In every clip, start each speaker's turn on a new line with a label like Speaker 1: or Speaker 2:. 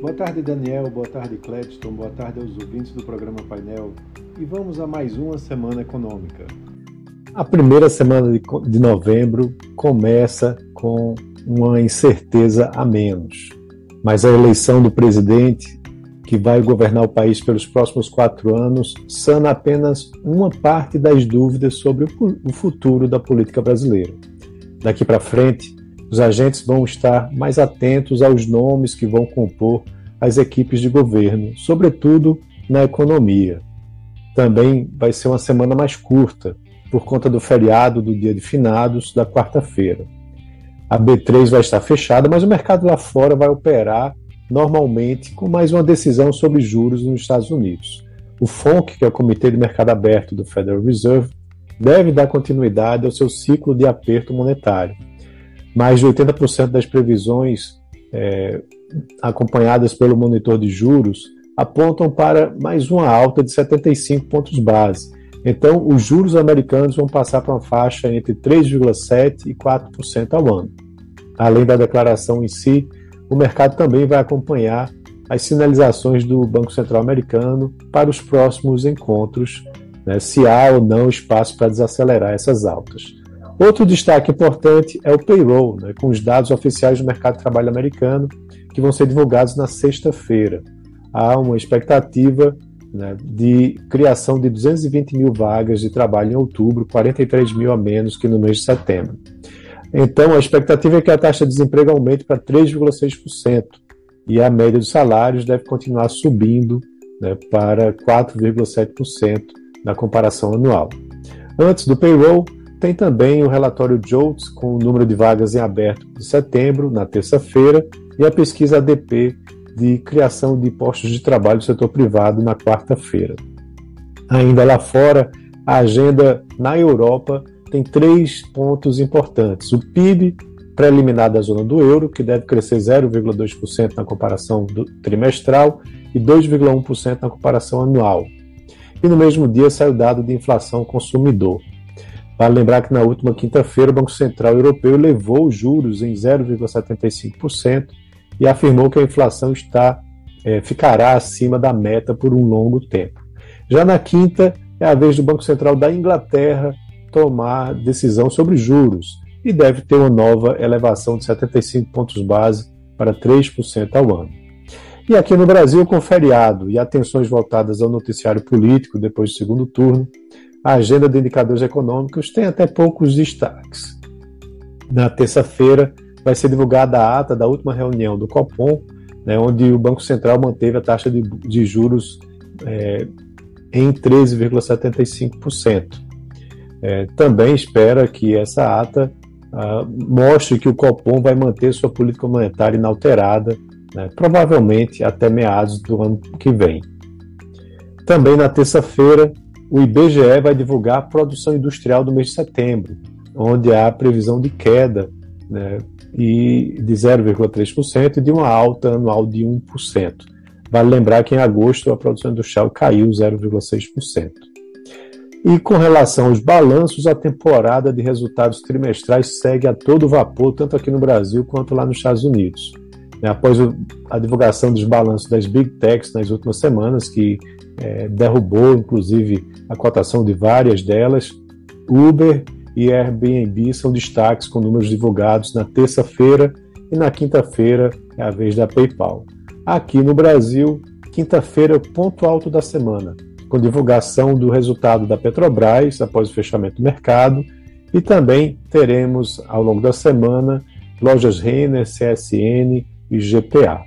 Speaker 1: Boa tarde, Daniel. Boa tarde, Cledston. Boa tarde aos ouvintes do programa Painel. E vamos a mais uma semana econômica. A primeira semana de novembro começa com uma incerteza a menos. Mas a eleição do presidente, que vai governar o país pelos próximos quatro anos, sana apenas uma parte das dúvidas sobre o futuro da política brasileira. Daqui para frente, os agentes vão estar mais atentos aos nomes que vão compor as equipes de governo, sobretudo na economia. Também vai ser uma semana mais curta, por conta do feriado do dia de finados da quarta-feira. A B3 vai estar fechada, mas o mercado lá fora vai operar normalmente com mais uma decisão sobre juros nos Estados Unidos. O FONC, que é o Comitê de Mercado Aberto do Federal Reserve, deve dar continuidade ao seu ciclo de aperto monetário mais de 80% das previsões é, acompanhadas pelo monitor de juros apontam para mais uma alta de 75 pontos base. Então, os juros americanos vão passar para uma faixa entre 3,7% e 4% ao ano. Além da declaração em si, o mercado também vai acompanhar as sinalizações do Banco Central americano para os próximos encontros, né, se há ou não espaço para desacelerar essas altas. Outro destaque importante é o payroll, né, com os dados oficiais do mercado de trabalho americano, que vão ser divulgados na sexta-feira. Há uma expectativa né, de criação de 220 mil vagas de trabalho em outubro, 43 mil a menos que no mês de setembro. Então, a expectativa é que a taxa de desemprego aumente para 3,6% e a média dos salários deve continuar subindo né, para 4,7% na comparação anual. Antes do payroll, tem também o relatório JOLTS com o número de vagas em aberto de setembro, na terça-feira, e a pesquisa ADP de criação de postos de trabalho do setor privado na quarta-feira. Ainda lá fora, a agenda na Europa tem três pontos importantes. O PIB preliminar da zona do euro, que deve crescer 0,2% na comparação trimestral e 2,1% na comparação anual. E no mesmo dia sai o dado de inflação consumidor. Vale lembrar que na última quinta-feira o Banco Central Europeu elevou os juros em 0,75% e afirmou que a inflação está, é, ficará acima da meta por um longo tempo. Já na quinta, é a vez do Banco Central da Inglaterra tomar decisão sobre juros e deve ter uma nova elevação de 75 pontos base para 3% ao ano. E aqui no Brasil, com feriado e atenções voltadas ao noticiário político depois do segundo turno, a agenda de indicadores econômicos tem até poucos destaques. Na terça-feira, vai ser divulgada a ata da última reunião do Copom, né, onde o Banco Central manteve a taxa de, de juros é, em 13,75%. É, também espera que essa ata ah, mostre que o Copom vai manter sua política monetária inalterada, né, provavelmente até meados do ano que vem. Também na terça-feira, o IBGE vai divulgar a produção industrial do mês de setembro, onde há previsão de queda né, e de 0,3% e de uma alta anual de 1%. Vale lembrar que em agosto a produção industrial caiu 0,6%. E com relação aos balanços, a temporada de resultados trimestrais segue a todo vapor, tanto aqui no Brasil quanto lá nos Estados Unidos. Após a divulgação dos balanços das Big Techs nas últimas semanas, que é, derrubou inclusive a cotação de várias delas. Uber e Airbnb são destaques com números divulgados na terça-feira e na quinta-feira é a vez da PayPal. Aqui no Brasil, quinta-feira é o ponto alto da semana, com divulgação do resultado da Petrobras após o fechamento do mercado e também teremos ao longo da semana lojas Renner, CSN e GPA.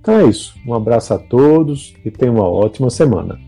Speaker 1: Então é isso. Um abraço a todos e tenham uma ótima semana.